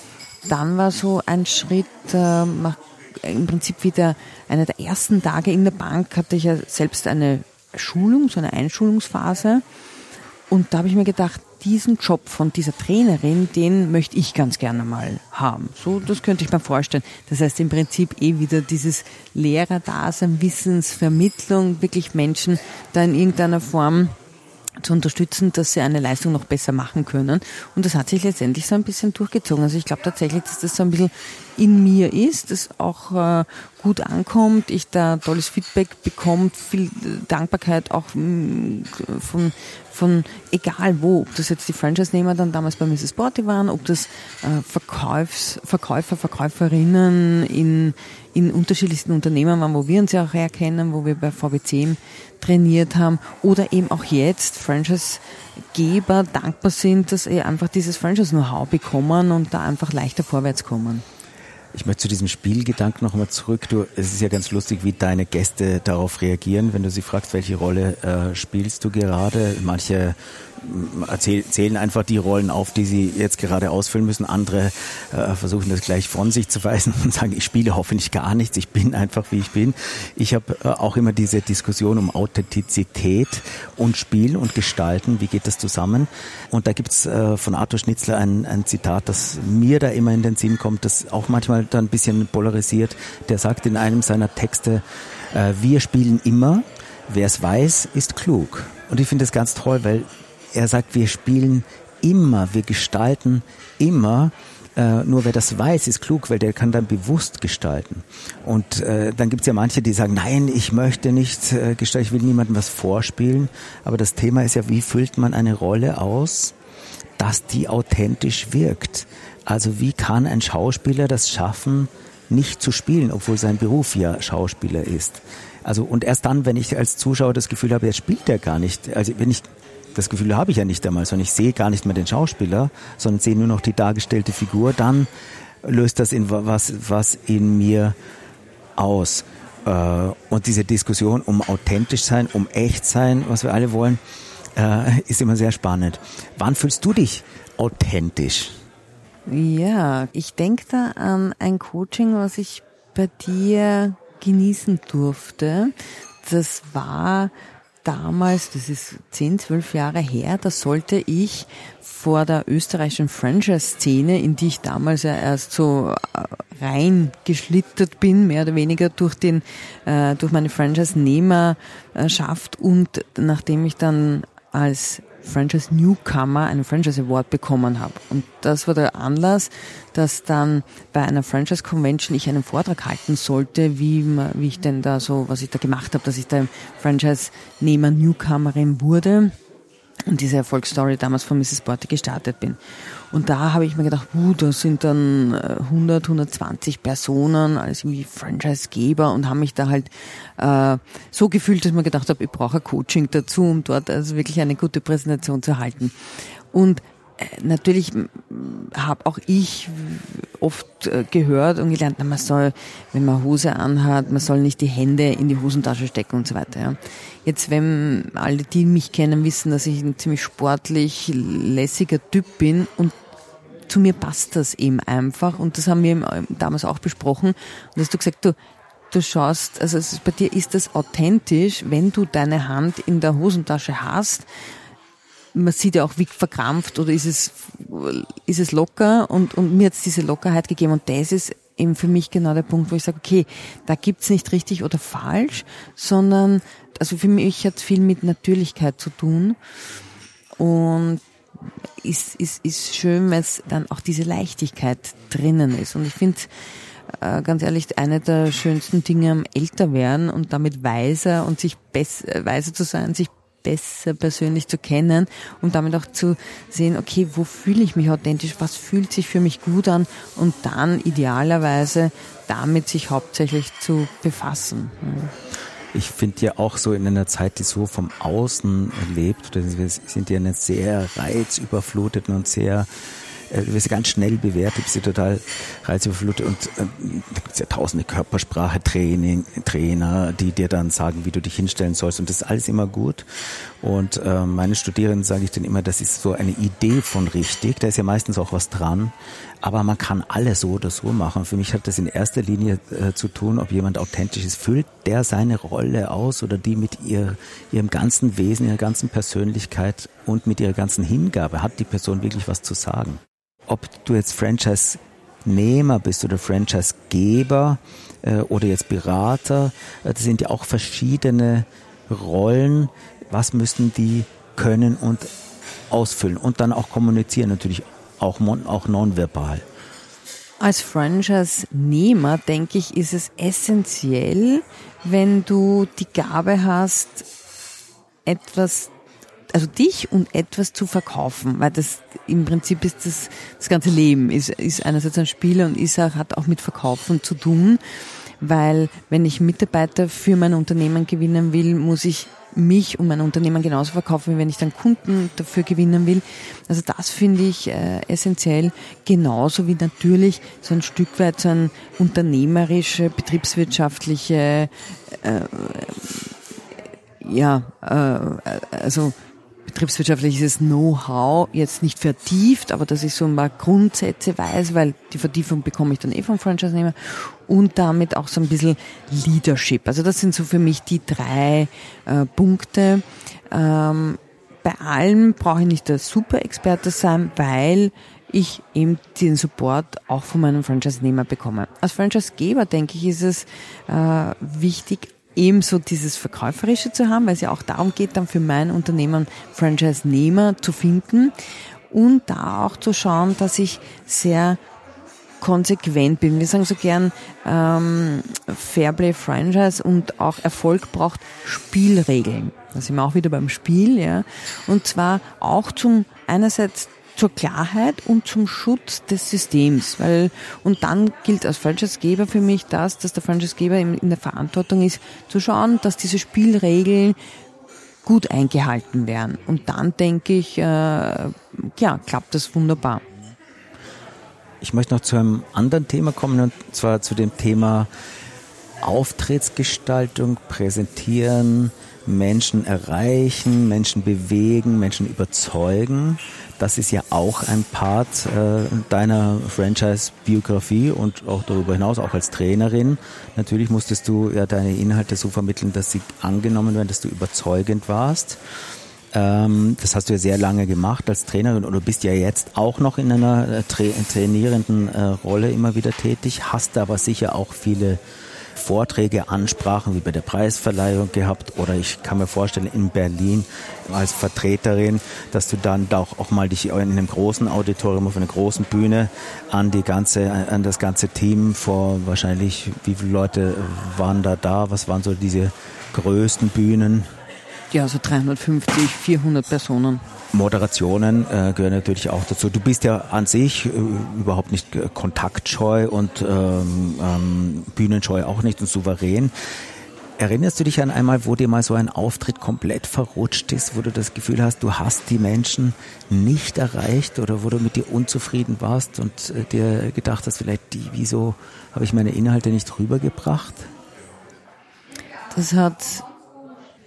dann war so ein Schritt, äh, im Prinzip wieder einer der ersten Tage in der Bank hatte ich ja selbst eine Schulung, so eine Einschulungsphase. Und da habe ich mir gedacht, diesen Job von dieser Trainerin, den möchte ich ganz gerne mal haben. So, das könnte ich mir vorstellen. Das heißt im Prinzip eh wieder dieses Lehrerdasein, Wissensvermittlung, wirklich Menschen da in irgendeiner Form zu unterstützen, dass sie eine Leistung noch besser machen können. Und das hat sich letztendlich so ein bisschen durchgezogen. Also ich glaube tatsächlich, dass das so ein bisschen in mir ist, das auch äh, gut ankommt, ich da tolles Feedback bekomme, viel Dankbarkeit auch mm, von, von egal wo, ob das jetzt die Franchise-Nehmer dann damals bei Mrs. Sporty waren, ob das äh, Verkaufs, Verkäufer, Verkäuferinnen in, in unterschiedlichsten Unternehmen waren, wo wir uns ja auch herkennen, wo wir bei VWC trainiert haben oder eben auch jetzt Franchise-Geber dankbar sind, dass sie einfach dieses Franchise-Know-how bekommen und da einfach leichter vorwärts kommen. Ich möchte zu diesem Spielgedanken nochmal zurück. Du, es ist ja ganz lustig, wie deine Gäste darauf reagieren, wenn du sie fragst, welche Rolle äh, spielst du gerade. Manche erzählen einfach die Rollen auf, die sie jetzt gerade ausfüllen müssen. Andere äh, versuchen das gleich von sich zu weisen [laughs] und sagen, ich spiele hoffentlich gar nichts, ich bin einfach wie ich bin. Ich habe äh, auch immer diese Diskussion um Authentizität und Spiel und Gestalten, wie geht das zusammen? Und da gibt's äh, von Arthur Schnitzler ein, ein Zitat, das mir da immer in den Sinn kommt, das auch manchmal dann ein bisschen polarisiert. Der sagt in einem seiner Texte, äh, wir spielen immer, wer es weiß, ist klug. Und ich finde das ganz toll, weil er sagt, wir spielen immer, wir gestalten immer. Äh, nur wer das weiß, ist klug, weil der kann dann bewusst gestalten. Und äh, dann gibt es ja manche, die sagen, nein, ich möchte nicht äh, gestalten, ich will niemandem was vorspielen. Aber das Thema ist ja, wie füllt man eine Rolle aus, dass die authentisch wirkt. Also wie kann ein Schauspieler das schaffen, nicht zu spielen, obwohl sein Beruf ja Schauspieler ist. Also und erst dann, wenn ich als Zuschauer das Gefühl habe, jetzt spielt er gar nicht. Also wenn ich das Gefühl habe ich ja nicht einmal, sondern ich sehe gar nicht mehr den Schauspieler, sondern sehe nur noch die dargestellte Figur, dann löst das in was, was in mir aus. Äh, und diese Diskussion um authentisch sein, um echt sein, was wir alle wollen, äh, ist immer sehr spannend. Wann fühlst du dich authentisch? Ja, ich denke da an ein Coaching, was ich bei dir genießen durfte. Das war damals, das ist 10, 12 Jahre her, da sollte ich vor der österreichischen Franchise-Szene, in die ich damals ja erst so äh, reingeschlittert bin, mehr oder weniger durch den, äh, durch meine Franchise-Nehmerschaft und nachdem ich dann als Franchise Newcomer einen Franchise Award bekommen habe. Und das war der Anlass, dass dann bei einer Franchise Convention ich einen Vortrag halten sollte, wie, wie ich denn da so, was ich da gemacht habe, dass ich da Franchise-Nehmer Newcomerin wurde und diese Erfolgsstory damals von Mrs. Borte gestartet bin. Und da habe ich mir gedacht, uh, da sind dann 100, äh, 120 Personen als irgendwie Franchise-Geber und habe mich da halt äh, so gefühlt, dass mir gedacht habe, ich brauche ein Coaching dazu, um dort also wirklich eine gute Präsentation zu halten. Und äh, natürlich habe auch ich oft äh, gehört und gelernt, man soll, wenn man Hose anhat, man soll nicht die Hände in die Hosentasche stecken und so weiter. Ja. Jetzt, wenn alle, die mich kennen, wissen, dass ich ein ziemlich sportlich, lässiger Typ bin und zu mir passt das eben einfach. Und das haben wir damals auch besprochen. Und hast du gesagt, du, du schaust, also bei dir ist das authentisch, wenn du deine Hand in der Hosentasche hast, man sieht ja auch, wie verkrampft oder ist es, ist es locker? Und, und mir hat es diese Lockerheit gegeben. Und das ist eben für mich genau der Punkt, wo ich sage, okay, da gibt's nicht richtig oder falsch, sondern also für mich hat es viel mit Natürlichkeit zu tun. Und ist, ist, ist schön, weil es dann auch diese Leichtigkeit drinnen ist. Und ich finde, äh, ganz ehrlich, eine der schönsten Dinge am Älterwerden und damit weiser und sich besser, weiser zu sein, sich besser persönlich zu kennen und damit auch zu sehen, okay, wo fühle ich mich authentisch, was fühlt sich für mich gut an und dann idealerweise damit sich hauptsächlich zu befassen. Ich finde ja auch so in einer Zeit, die so vom Außen lebt, wir sind ja eine sehr reizüberfluteten und sehr du wirst ganz schnell bewertet, bist du total reizüberflutet und äh, da gibt es ja tausende Körpersprache-Training, Trainer, die dir dann sagen, wie du dich hinstellen sollst und das ist alles immer gut. Und äh, meine Studierenden sage ich dann immer, das ist so eine Idee von richtig, da ist ja meistens auch was dran, aber man kann alles so oder so machen. Für mich hat das in erster Linie äh, zu tun, ob jemand authentisch ist. Füllt der seine Rolle aus oder die mit ihr, ihrem ganzen Wesen, ihrer ganzen Persönlichkeit und mit ihrer ganzen Hingabe? Hat die Person wirklich was zu sagen? Ob du jetzt Franchise-Nehmer bist oder Franchise-Geber äh, oder jetzt Berater, äh, das sind ja auch verschiedene Rollen. Was müssen die können und ausfüllen und dann auch kommunizieren, natürlich auch, auch nonverbal. Als Franchise-Nehmer, denke ich, ist es essentiell, wenn du die Gabe hast, etwas, also dich und etwas zu verkaufen, weil das im Prinzip ist das, das ganze Leben, ist, ist einerseits ein Spieler und ist auch, hat auch mit Verkaufen zu tun, weil wenn ich Mitarbeiter für mein Unternehmen gewinnen will, muss ich mich und mein Unternehmen genauso verkaufen, wie wenn ich dann Kunden dafür gewinnen will. Also das finde ich äh, essentiell, genauso wie natürlich so ein Stück weit so ein unternehmerische, betriebswirtschaftliche, äh, ja, äh, also betriebswirtschaftliches Know-how jetzt nicht vertieft, aber dass ich so paar Grundsätze weiß, weil die Vertiefung bekomme ich dann eh vom Franchise-Nehmer und damit auch so ein bisschen Leadership. Also das sind so für mich die drei äh, Punkte. Ähm, bei allem brauche ich nicht der Super-Experte sein, weil ich eben den Support auch von meinem Franchise-Nehmer bekomme. Als Franchise-Geber, denke ich, ist es äh, wichtig, ebenso dieses Verkäuferische zu haben, weil es ja auch darum geht, dann für mein Unternehmen Franchise-Nehmer zu finden und da auch zu schauen, dass ich sehr konsequent bin. Wir sagen so gern ähm, Fairplay Franchise und auch Erfolg braucht Spielregeln. Da sind wir auch wieder beim Spiel, ja. Und zwar auch zum einerseits zur Klarheit und zum Schutz des Systems. Weil, und dann gilt als Franchisegeber für mich das, dass der Franchisegeber in, der Verantwortung ist, zu schauen, dass diese Spielregeln gut eingehalten werden. Und dann denke ich, äh, ja, klappt das wunderbar. Ich möchte noch zu einem anderen Thema kommen, und zwar zu dem Thema Auftrittsgestaltung, Präsentieren, Menschen erreichen, Menschen bewegen, Menschen überzeugen. Das ist ja auch ein Part äh, deiner Franchise-Biografie und auch darüber hinaus, auch als Trainerin. Natürlich musstest du ja deine Inhalte so vermitteln, dass sie angenommen werden, dass du überzeugend warst. Ähm, das hast du ja sehr lange gemacht als Trainerin und du bist ja jetzt auch noch in einer äh, tra trainierenden äh, Rolle immer wieder tätig, hast aber sicher auch viele Vorträge, Ansprachen wie bei der Preisverleihung gehabt oder ich kann mir vorstellen in Berlin als Vertreterin, dass du dann auch, auch mal dich in einem großen Auditorium auf einer großen Bühne an die ganze, an das ganze Team vor wahrscheinlich, wie viele Leute waren da da? Was waren so diese größten Bühnen? Ja, so 350, 400 Personen. Moderationen äh, gehören natürlich auch dazu. Du bist ja an sich äh, überhaupt nicht äh, kontaktscheu und ähm, ähm, bühnenscheu auch nicht und souverän. Erinnerst du dich an einmal, wo dir mal so ein Auftritt komplett verrutscht ist, wo du das Gefühl hast, du hast die Menschen nicht erreicht oder wo du mit dir unzufrieden warst und äh, dir gedacht hast, vielleicht, die, wieso habe ich meine Inhalte nicht rübergebracht? Das hat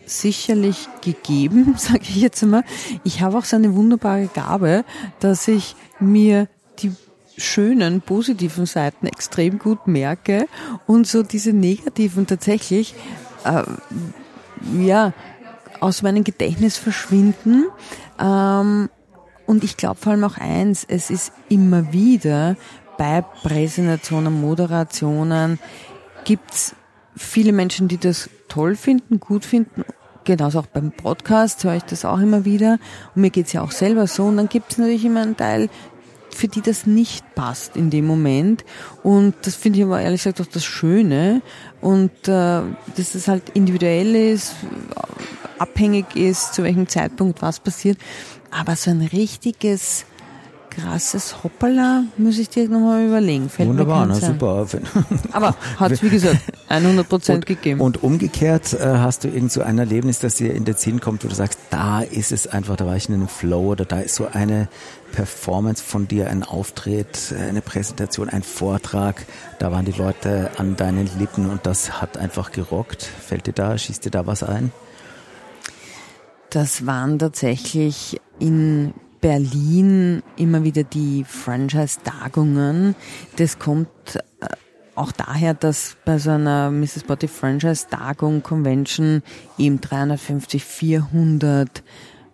sicherlich gegeben, [laughs] sage ich jetzt einmal. Ich habe auch so eine wunderbare Gabe, dass ich mir die schönen, positiven Seiten extrem gut merke und so diese negativen tatsächlich äh, ja aus meinem Gedächtnis verschwinden. Ähm, und ich glaube vor allem auch eins, es ist immer wieder bei Präsentationen, Moderationen, gibt's viele Menschen, die das toll finden, gut finden genauso auch beim Podcast höre ich das auch immer wieder. Und mir geht's ja auch selber so. Und dann gibt es natürlich immer einen Teil, für die das nicht passt in dem Moment. Und das finde ich aber ehrlich gesagt auch das Schöne. Und äh, dass es halt individuell ist, abhängig ist, zu welchem Zeitpunkt was passiert. Aber so ein richtiges krasses Hoppala, muss ich dir nochmal überlegen. Fällt Wunderbar, na, super. [laughs] Aber hat es, wie gesagt, [laughs] 100 Prozent gegeben. Und umgekehrt äh, hast du irgend so ein Erlebnis, das dir in den Sinn kommt, wo du sagst, da ist es einfach, da war ich in einem Flow oder da ist so eine Performance von dir, ein Auftritt, eine Präsentation, ein Vortrag, da waren die Leute an deinen Lippen und das hat einfach gerockt. Fällt dir da, schießt dir da was ein? Das waren tatsächlich in Berlin immer wieder die Franchise-Tagungen. Das kommt äh, auch daher, dass bei so einer Mrs. Body Franchise-Tagung, Convention eben 350, 400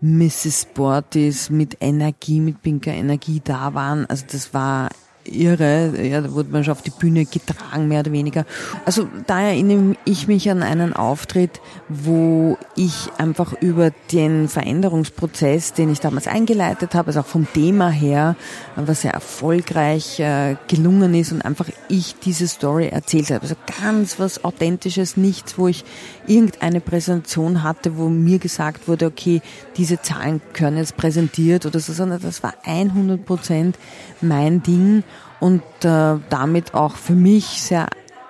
Mrs. Sporties mit Energie, mit pinker Energie da waren. Also das war irre. Ja, da wurde man schon auf die Bühne getragen, mehr oder weniger. Also da erinnere ich mich an einen Auftritt, wo ich einfach über den Veränderungsprozess, den ich damals eingeleitet habe, also auch vom Thema her, was sehr erfolgreich äh, gelungen ist und einfach ich diese Story erzählt habe. Also ganz was Authentisches, nichts, wo ich irgendeine Präsentation hatte, wo mir gesagt wurde, okay, diese Zahlen können jetzt präsentiert oder so, sondern das war 100 Prozent mein Ding und äh, damit auch für mich sehr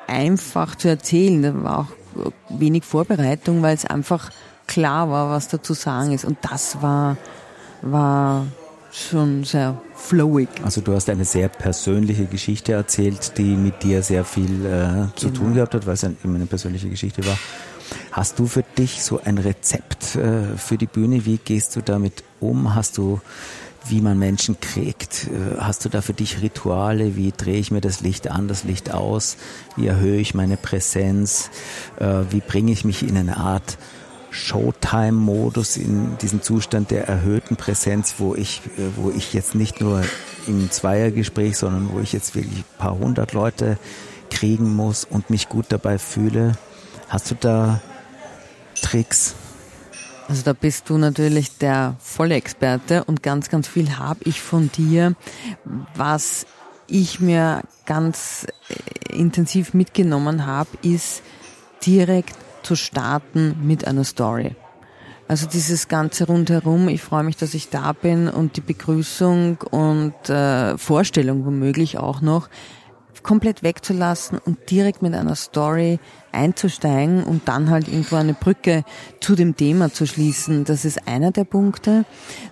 einfach zu erzählen. Da war auch wenig Vorbereitung, weil es einfach klar war, was da zu sagen ist. Und das war, war schon sehr flowig. Also du hast eine sehr persönliche Geschichte erzählt, die mit dir sehr viel äh, zu genau. tun gehabt hat, weil es immer eine persönliche Geschichte war. Hast du für dich so ein Rezept äh, für die Bühne? Wie gehst du damit um? Hast du wie man Menschen kriegt. Äh, hast du da für dich Rituale? Wie drehe ich mir das Licht an, das Licht aus? Wie erhöhe ich meine Präsenz? Äh, wie bringe ich mich in eine Art Showtime-Modus, in diesen Zustand der erhöhten Präsenz, wo ich, äh, wo ich jetzt nicht nur im Zweiergespräch, sondern wo ich jetzt wirklich ein paar hundert Leute kriegen muss und mich gut dabei fühle. Hast du da Tricks? Also da bist du natürlich der volle Experte und ganz, ganz viel habe ich von dir, was ich mir ganz äh, intensiv mitgenommen habe, ist direkt zu starten mit einer Story. Also dieses ganze rundherum, ich freue mich, dass ich da bin und die Begrüßung und äh, Vorstellung womöglich auch noch, komplett wegzulassen und direkt mit einer Story einzusteigen und dann halt irgendwo eine Brücke zu dem Thema zu schließen. Das ist einer der Punkte.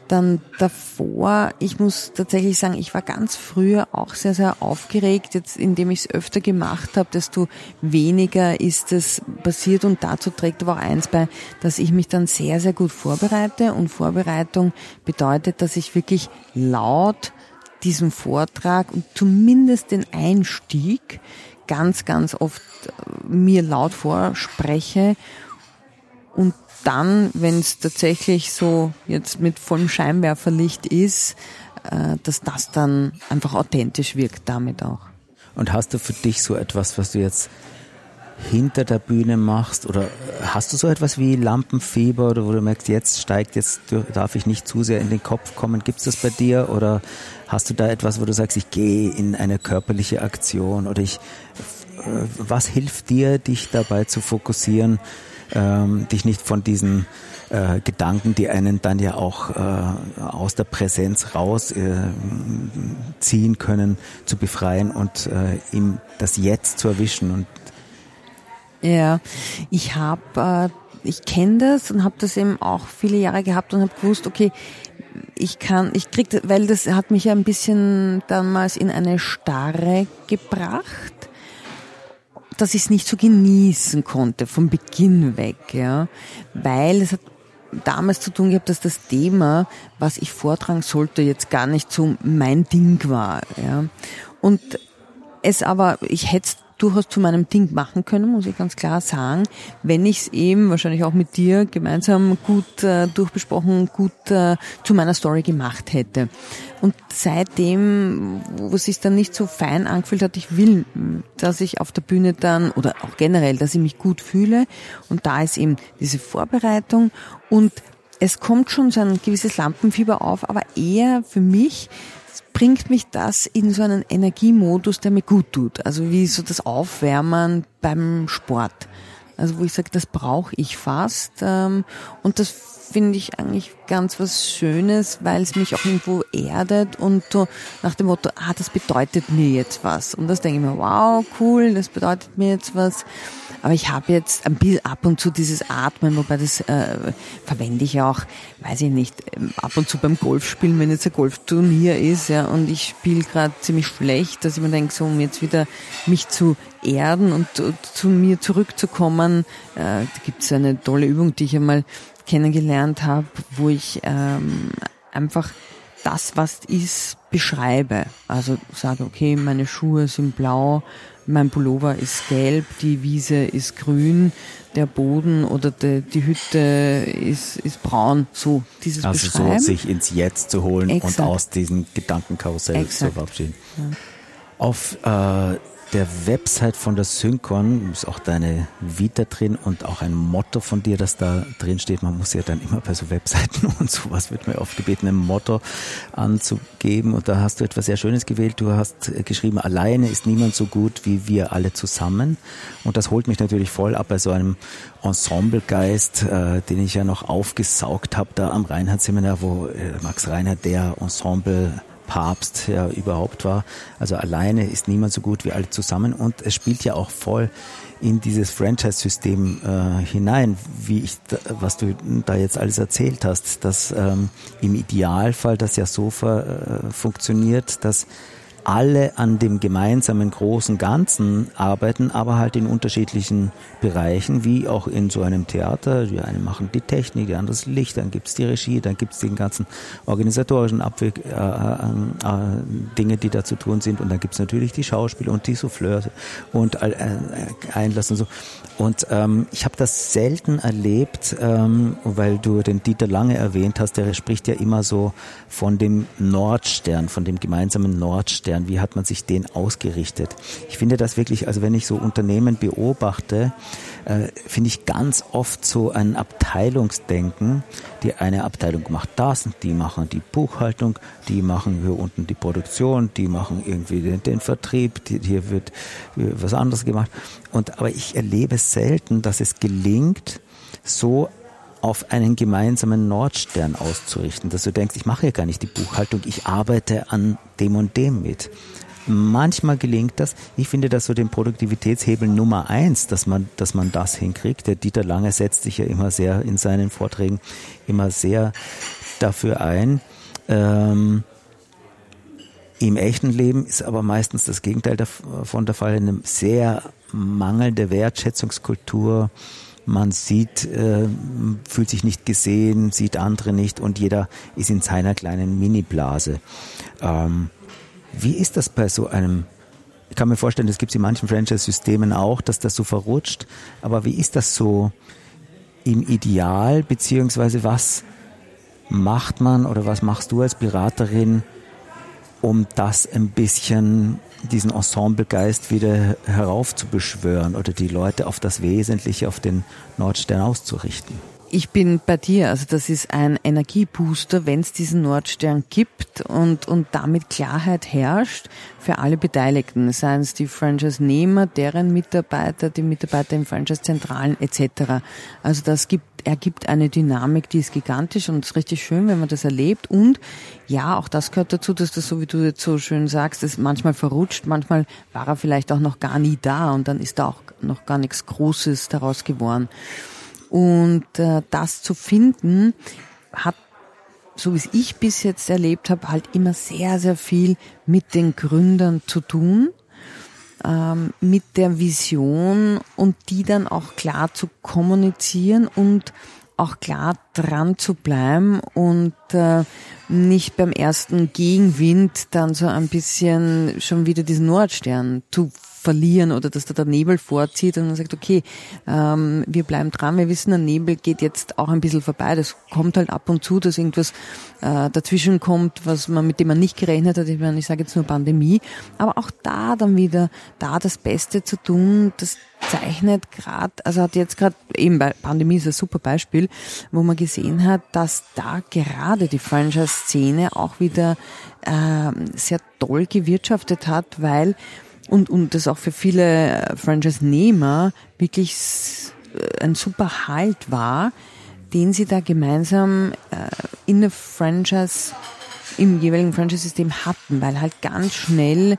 Dann davor, ich muss tatsächlich sagen, ich war ganz früher auch sehr, sehr aufgeregt. Jetzt, indem ich es öfter gemacht habe, desto weniger ist es passiert und dazu trägt aber auch eins bei, dass ich mich dann sehr, sehr gut vorbereite und Vorbereitung bedeutet, dass ich wirklich laut diesen Vortrag und zumindest den Einstieg ganz, ganz oft äh, mir laut vorspreche und dann, wenn es tatsächlich so jetzt mit vollem Scheinwerferlicht ist, äh, dass das dann einfach authentisch wirkt damit auch. Und hast du für dich so etwas, was du jetzt hinter der Bühne machst oder hast du so etwas wie Lampenfieber oder wo du merkst, jetzt steigt, jetzt darf ich nicht zu sehr in den Kopf kommen. Gibt es das bei dir oder hast du da etwas, wo du sagst, ich gehe in eine körperliche Aktion oder ich, äh, was hilft dir, dich dabei zu fokussieren, ähm, dich nicht von diesen äh, Gedanken, die einen dann ja auch äh, aus der Präsenz raus äh, können, zu befreien und äh, ihm das Jetzt zu erwischen und ja, ich habe, äh, ich kenne das und habe das eben auch viele Jahre gehabt und habe gewusst, okay, ich kann, ich krieg, weil das hat mich ja ein bisschen damals in eine Starre gebracht, dass ich es nicht so genießen konnte vom Beginn weg, ja, weil es hat damals zu tun gehabt, dass das Thema, was ich vortragen sollte, jetzt gar nicht so mein Ding war, ja, und es aber, ich hätte durchaus zu meinem Ding machen können, muss ich ganz klar sagen, wenn ich es eben wahrscheinlich auch mit dir gemeinsam gut äh, durchbesprochen, gut äh, zu meiner Story gemacht hätte. Und seitdem, wo es sich dann nicht so fein angefühlt hat, ich will, dass ich auf der Bühne dann, oder auch generell, dass ich mich gut fühle. Und da ist eben diese Vorbereitung und es kommt schon so ein gewisses Lampenfieber auf, aber eher für mich bringt mich das in so einen Energiemodus, der mir gut tut. Also wie so das Aufwärmen beim Sport. Also wo ich sage, das brauche ich fast. Ähm, und das finde ich eigentlich ganz was Schönes, weil es mich auch irgendwo erdet und so nach dem Motto, ah, das bedeutet mir jetzt was. Und das denke ich mir, wow, cool, das bedeutet mir jetzt was. Aber ich habe jetzt ein bisschen ab und zu dieses Atmen, wobei das äh, verwende ich auch, weiß ich nicht, ähm, ab und zu beim Golfspielen, wenn jetzt ein Golfturnier ist, ja, und ich spiele gerade ziemlich schlecht, dass ich mir denke, so um jetzt wieder mich zu erden und zu, zu mir zurückzukommen, äh, da gibt es eine tolle Übung, die ich einmal kennengelernt habe, wo ich ähm, einfach das, was ist, beschreibe. Also sage, okay, meine Schuhe sind blau, mein Pullover ist gelb, die Wiese ist grün, der Boden oder die, die Hütte ist, ist braun. So, dieses Also Beschreiben. so sich ins Jetzt zu holen Exakt. und aus diesem Gedankenkarussell Exakt. zu verabschieden. Ja. Auf äh, der Website von der Syncon ist auch deine Vita drin und auch ein Motto von dir, das da drin steht. Man muss ja dann immer bei so Webseiten [laughs] und sowas wird mir oft gebeten, ein Motto anzugeben. Und da hast du etwas sehr Schönes gewählt. Du hast geschrieben, alleine ist niemand so gut wie wir alle zusammen. Und das holt mich natürlich voll ab bei so einem Ensemblegeist, äh, den ich ja noch aufgesaugt habe da am Reinhardt-Seminar, wo äh, Max Reinhardt der Ensemble Papst ja überhaupt war. Also alleine ist niemand so gut wie alle zusammen und es spielt ja auch voll in dieses Franchise-System äh, hinein, wie ich, da, was du da jetzt alles erzählt hast, dass ähm, im Idealfall das ja so äh, funktioniert, dass alle an dem gemeinsamen großen Ganzen arbeiten, aber halt in unterschiedlichen Bereichen, wie auch in so einem Theater. Die einen machen die Technik, die anderen das Licht, dann gibt's die Regie, dann gibt's den ganzen organisatorischen Abweg, äh, äh, äh, Dinge, die da zu tun sind und dann gibt's natürlich die Schauspieler und die Souffleurs und äh, Einlass und so. Und ähm, ich habe das selten erlebt, ähm, weil du den Dieter Lange erwähnt hast, der spricht ja immer so von dem Nordstern, von dem gemeinsamen Nordstern. Wie hat man sich den ausgerichtet? Ich finde das wirklich, also wenn ich so Unternehmen beobachte, äh, finde ich ganz oft so ein Abteilungsdenken. Die eine Abteilung macht das, die machen die Buchhaltung, die machen hier unten die Produktion, die machen irgendwie den, den Vertrieb, die, hier wird was anderes gemacht. Und aber ich erlebe selten, dass es gelingt, so auf einen gemeinsamen Nordstern auszurichten, dass du denkst, ich mache ja gar nicht die Buchhaltung, ich arbeite an dem und dem mit. Manchmal gelingt das. Ich finde das so den Produktivitätshebel Nummer eins, dass man, dass man das hinkriegt. Der Dieter Lange setzt sich ja immer sehr in seinen Vorträgen immer sehr dafür ein. Ähm, Im echten Leben ist aber meistens das Gegenteil davon der Fall. Eine sehr mangelnde Wertschätzungskultur. Man sieht, äh, fühlt sich nicht gesehen, sieht andere nicht und jeder ist in seiner kleinen Mini-Blase. Ähm, wie ist das bei so einem ich kann mir vorstellen, das gibt es in manchen Franchise-Systemen auch, dass das so verrutscht. Aber wie ist das so im Ideal, beziehungsweise was macht man oder was machst du als Beraterin, um das ein bisschen, diesen Ensemblegeist wieder heraufzubeschwören oder die Leute auf das Wesentliche, auf den Nordstern auszurichten? Ich bin bei dir, also das ist ein Energiebooster, wenn es diesen Nordstern gibt und, und damit Klarheit herrscht für alle Beteiligten, seien es die Franchise-Nehmer, deren Mitarbeiter, die Mitarbeiter im Franchise-Zentralen etc. Also das gibt, ergibt eine Dynamik, die ist gigantisch und es ist richtig schön, wenn man das erlebt und ja, auch das gehört dazu, dass das, so wie du jetzt so schön sagst, ist manchmal verrutscht, manchmal war er vielleicht auch noch gar nie da und dann ist da auch noch gar nichts Großes daraus geworden. Und äh, das zu finden, hat, so wie es ich bis jetzt erlebt habe, halt immer sehr, sehr viel mit den Gründern zu tun, ähm, mit der Vision und die dann auch klar zu kommunizieren und auch klar dran zu bleiben und äh, nicht beim ersten Gegenwind dann so ein bisschen schon wieder diesen Nordstern zu verlieren oder dass da der Nebel vorzieht und man sagt, okay, ähm, wir bleiben dran, wir wissen, der Nebel geht jetzt auch ein bisschen vorbei. Das kommt halt ab und zu, dass irgendwas äh, dazwischen kommt, was man mit dem man nicht gerechnet hat. Ich meine, ich sage jetzt nur Pandemie, aber auch da dann wieder, da das Beste zu tun, das zeichnet gerade, also hat jetzt gerade eben bei Pandemie ist ein super Beispiel, wo man gesehen hat, dass da gerade die Franchise-Szene auch wieder äh, sehr toll gewirtschaftet hat, weil und, und das auch für viele äh, Franchise-Nehmer wirklich äh, ein super Halt war, den sie da gemeinsam äh, in der Franchise im jeweiligen Franchise-System hatten, weil halt ganz schnell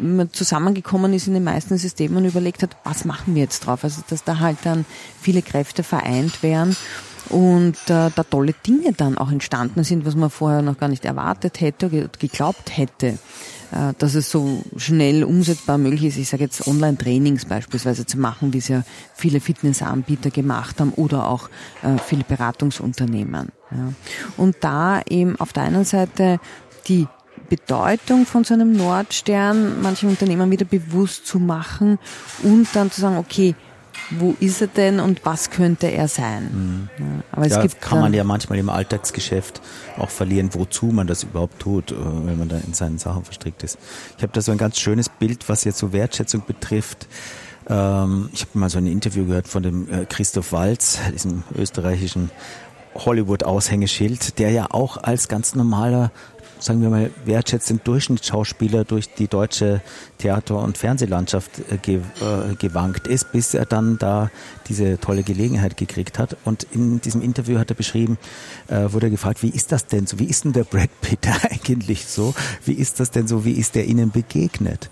man zusammengekommen ist in den meisten Systemen und überlegt hat, was machen wir jetzt drauf? Also dass da halt dann viele Kräfte vereint wären und äh, da tolle Dinge dann auch entstanden sind, was man vorher noch gar nicht erwartet hätte, geglaubt hätte. Äh, dass es so schnell umsetzbar möglich ist, ich sage jetzt Online-Trainings beispielsweise zu machen, wie es ja viele Fitnessanbieter gemacht haben oder auch äh, viele Beratungsunternehmen. Ja. Und da eben auf der einen Seite die Bedeutung von so einem Nordstern manchen Unternehmen wieder bewusst zu machen und dann zu sagen, okay, wo ist er denn und was könnte er sein? Mhm. Ja, aber es da gibt kann man ja manchmal im Alltagsgeschäft auch verlieren, wozu man das überhaupt tut, äh, wenn man da in seinen Sachen verstrickt ist. Ich habe da so ein ganz schönes Bild, was jetzt so Wertschätzung betrifft. Ähm, ich habe mal so ein Interview gehört von dem äh, Christoph Walz, diesem österreichischen Hollywood-Aushängeschild, der ja auch als ganz normaler sagen wir mal, wertschätzend Durchschnittsschauspieler durch die deutsche Theater- und Fernsehlandschaft äh, ge äh, gewankt ist, bis er dann da diese tolle Gelegenheit gekriegt hat. Und in diesem Interview hat er beschrieben, äh, wurde er gefragt, wie ist das denn so? Wie ist denn der Brad Pitt [laughs] eigentlich so? Wie ist das denn so? Wie ist der Ihnen begegnet?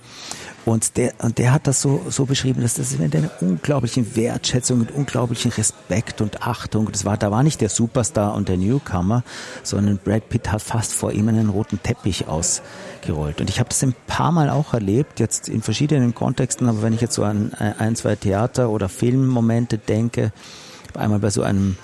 Und der, und der hat das so, so beschrieben, dass das mit einer unglaublichen Wertschätzung und unglaublichen Respekt und Achtung. Das war, da war nicht der Superstar und der Newcomer, sondern Brad Pitt hat fast vor ihm einen roten Teppich ausgerollt. Und ich habe das ein paar Mal auch erlebt, jetzt in verschiedenen Kontexten, aber wenn ich jetzt so an ein, zwei Theater- oder Filmmomente denke, einmal bei so einem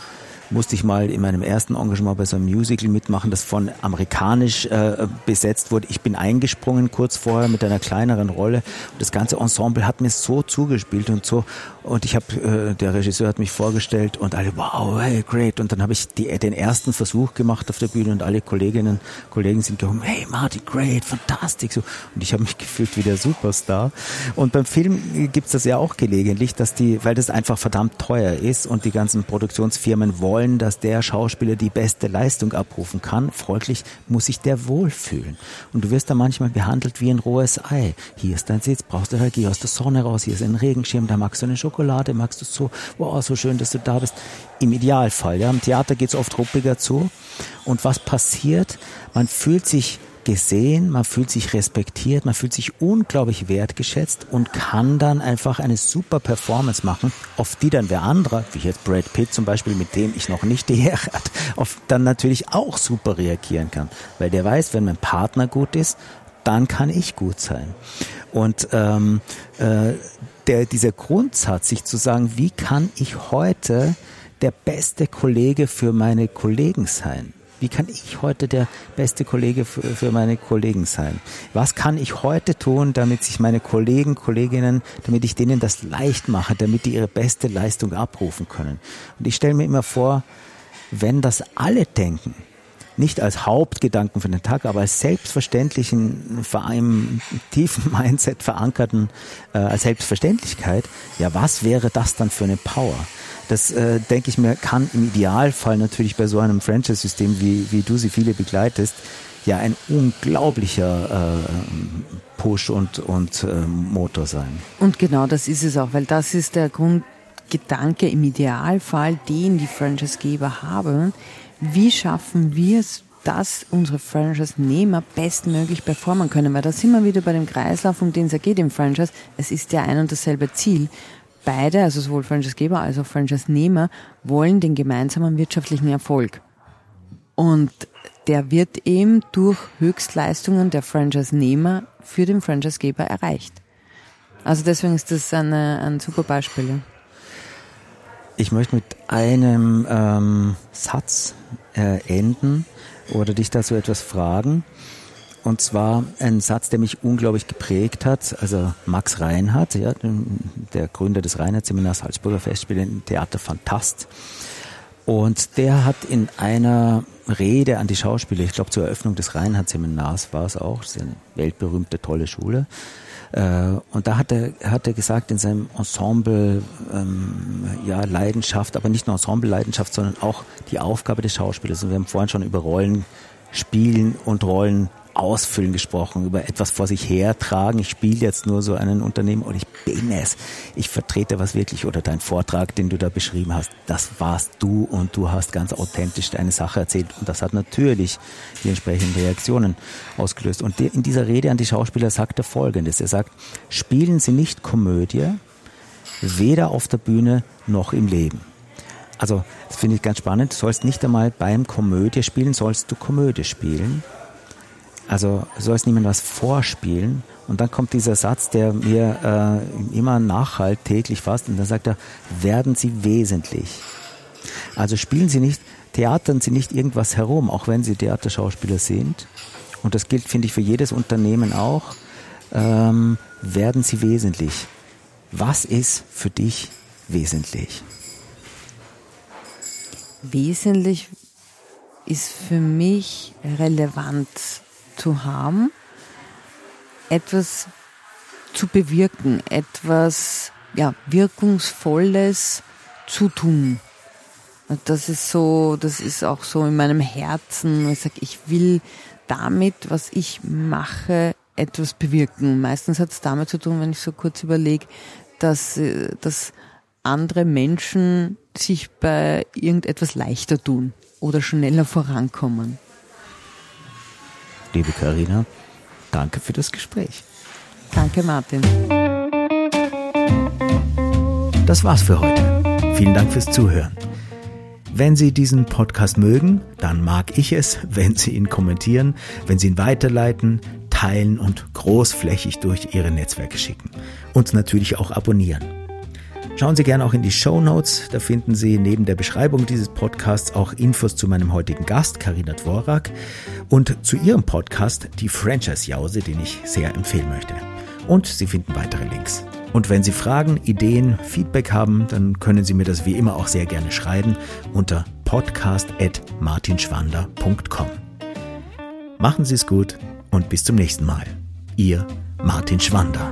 musste ich mal in meinem ersten Engagement bei so einem Musical mitmachen, das von amerikanisch äh, besetzt wurde. Ich bin eingesprungen kurz vorher mit einer kleineren Rolle und das ganze Ensemble hat mir so zugespielt und so und ich habe, äh, der Regisseur hat mich vorgestellt und alle, wow, hey, great. Und dann habe ich die, den ersten Versuch gemacht auf der Bühne und alle Kolleginnen, Kollegen sind gekommen, hey Marty, great, fantastisch. So. Und ich habe mich [laughs] gefühlt wie der Superstar. Und beim Film gibt's das ja auch gelegentlich, dass die, weil das einfach verdammt teuer ist und die ganzen Produktionsfirmen wollen, dass der Schauspieler die beste Leistung abrufen kann. Folglich muss sich der wohlfühlen. Und du wirst da manchmal behandelt wie ein rohes Ei. Hier ist dein Sitz, brauchst du geh aus der Sonne raus, hier ist ein Regenschirm, da magst du eine Schokolade Schokolade, magst du so, wow, so schön, dass du da bist. Im Idealfall, ja. Im Theater geht es oft ruppiger zu. Und was passiert? Man fühlt sich gesehen, man fühlt sich respektiert, man fühlt sich unglaublich wertgeschätzt und kann dann einfach eine super Performance machen, auf die dann wer anderer, wie jetzt Brad Pitt zum Beispiel, mit dem ich noch nicht [laughs] die Ehre hat, auf dann natürlich auch super reagieren kann. Weil der weiß, wenn mein Partner gut ist, dann kann ich gut sein. Und ähm, äh, der, dieser Grundsatz, sich zu sagen, wie kann ich heute der beste Kollege für meine Kollegen sein? Wie kann ich heute der beste Kollege für, für, meine Kollegen sein? Was kann ich heute tun, damit sich meine Kollegen, Kolleginnen, damit ich denen das leicht mache, damit die ihre beste Leistung abrufen können? Und ich stelle mir immer vor, wenn das alle denken, nicht als Hauptgedanken für den Tag, aber als selbstverständlichen, im tiefen [laughs] Mindset verankerten, äh, als Selbstverständlichkeit, ja, was wäre das dann für eine Power? Das, äh, denke ich mir, kann im Idealfall natürlich bei so einem Franchise-System, wie, wie du sie viele begleitest, ja ein unglaublicher äh, Push und, und äh, Motor sein. Und genau das ist es auch, weil das ist der Grundgedanke im Idealfall, den die Franchise-Geber haben, wie schaffen wir es, dass unsere Franchise-Nehmer bestmöglich performen können? Weil da sind wir wieder bei dem Kreislauf, um den es ja geht im Franchise. Es ist ja ein und dasselbe Ziel. Beide, also sowohl Franchise-Geber als auch Franchise-Nehmer, wollen den gemeinsamen wirtschaftlichen Erfolg. Und der wird eben durch Höchstleistungen der Franchise-Nehmer für den Franchise-Geber erreicht. Also deswegen ist das eine, ein super Beispiel. Ich möchte mit einem ähm, Satz äh, enden oder dich dazu etwas fragen. Und zwar ein Satz, der mich unglaublich geprägt hat. Also Max Reinhardt, ja, der Gründer des Reinhardt-Seminars Salzburger Festspiele im Theater Fantast. Und der hat in einer Rede an die Schauspieler, ich glaube zur Eröffnung des Reinhardt-Seminars war es auch, das ist eine weltberühmte, tolle Schule, und da hat er, hat er gesagt, in seinem Ensemble, ähm, ja, Leidenschaft, aber nicht nur Ensemble-Leidenschaft, sondern auch die Aufgabe des Schauspielers. Und wir haben vorhin schon über Rollen spielen und Rollen Ausfüllen gesprochen, über etwas vor sich hertragen. Ich spiele jetzt nur so einen Unternehmen und ich bin es. Ich vertrete was wirklich oder dein Vortrag, den du da beschrieben hast, das warst du und du hast ganz authentisch deine Sache erzählt und das hat natürlich die entsprechenden Reaktionen ausgelöst. Und in dieser Rede an die Schauspieler sagt er Folgendes. Er sagt, spielen Sie nicht Komödie, weder auf der Bühne noch im Leben. Also, das finde ich ganz spannend. Du sollst nicht einmal beim Komödie spielen, sollst du Komödie spielen. Also soll es niemand was vorspielen. Und dann kommt dieser Satz, der mir äh, immer nachhalt, täglich fast. Und dann sagt er, werden Sie wesentlich. Also spielen Sie nicht, theatern Sie nicht irgendwas herum, auch wenn Sie Theaterschauspieler sind. Und das gilt, finde ich, für jedes Unternehmen auch. Ähm, werden Sie wesentlich. Was ist für dich wesentlich? Wesentlich ist für mich relevant zu haben, etwas zu bewirken, etwas ja, Wirkungsvolles zu tun. Und das ist so, das ist auch so in meinem Herzen. Ich sage, ich will damit, was ich mache, etwas bewirken. Meistens hat es damit zu tun, wenn ich so kurz überlege, dass, äh, dass andere Menschen sich bei irgendetwas leichter tun oder schneller vorankommen. Liebe Karina, danke für das Gespräch. Danke, Martin. Das war's für heute. Vielen Dank fürs Zuhören. Wenn Sie diesen Podcast mögen, dann mag ich es, [laughs] wenn Sie ihn kommentieren, wenn Sie ihn weiterleiten, teilen und großflächig durch Ihre Netzwerke schicken. Und natürlich auch abonnieren. Schauen Sie gerne auch in die Show Notes. Da finden Sie neben der Beschreibung dieses Podcasts auch Infos zu meinem heutigen Gast, Karina Dvorak, und zu ihrem Podcast, die Franchise Jause, den ich sehr empfehlen möchte. Und Sie finden weitere Links. Und wenn Sie Fragen, Ideen, Feedback haben, dann können Sie mir das wie immer auch sehr gerne schreiben unter podcast.martinschwander.com. Machen Sie es gut und bis zum nächsten Mal. Ihr Martin Schwander.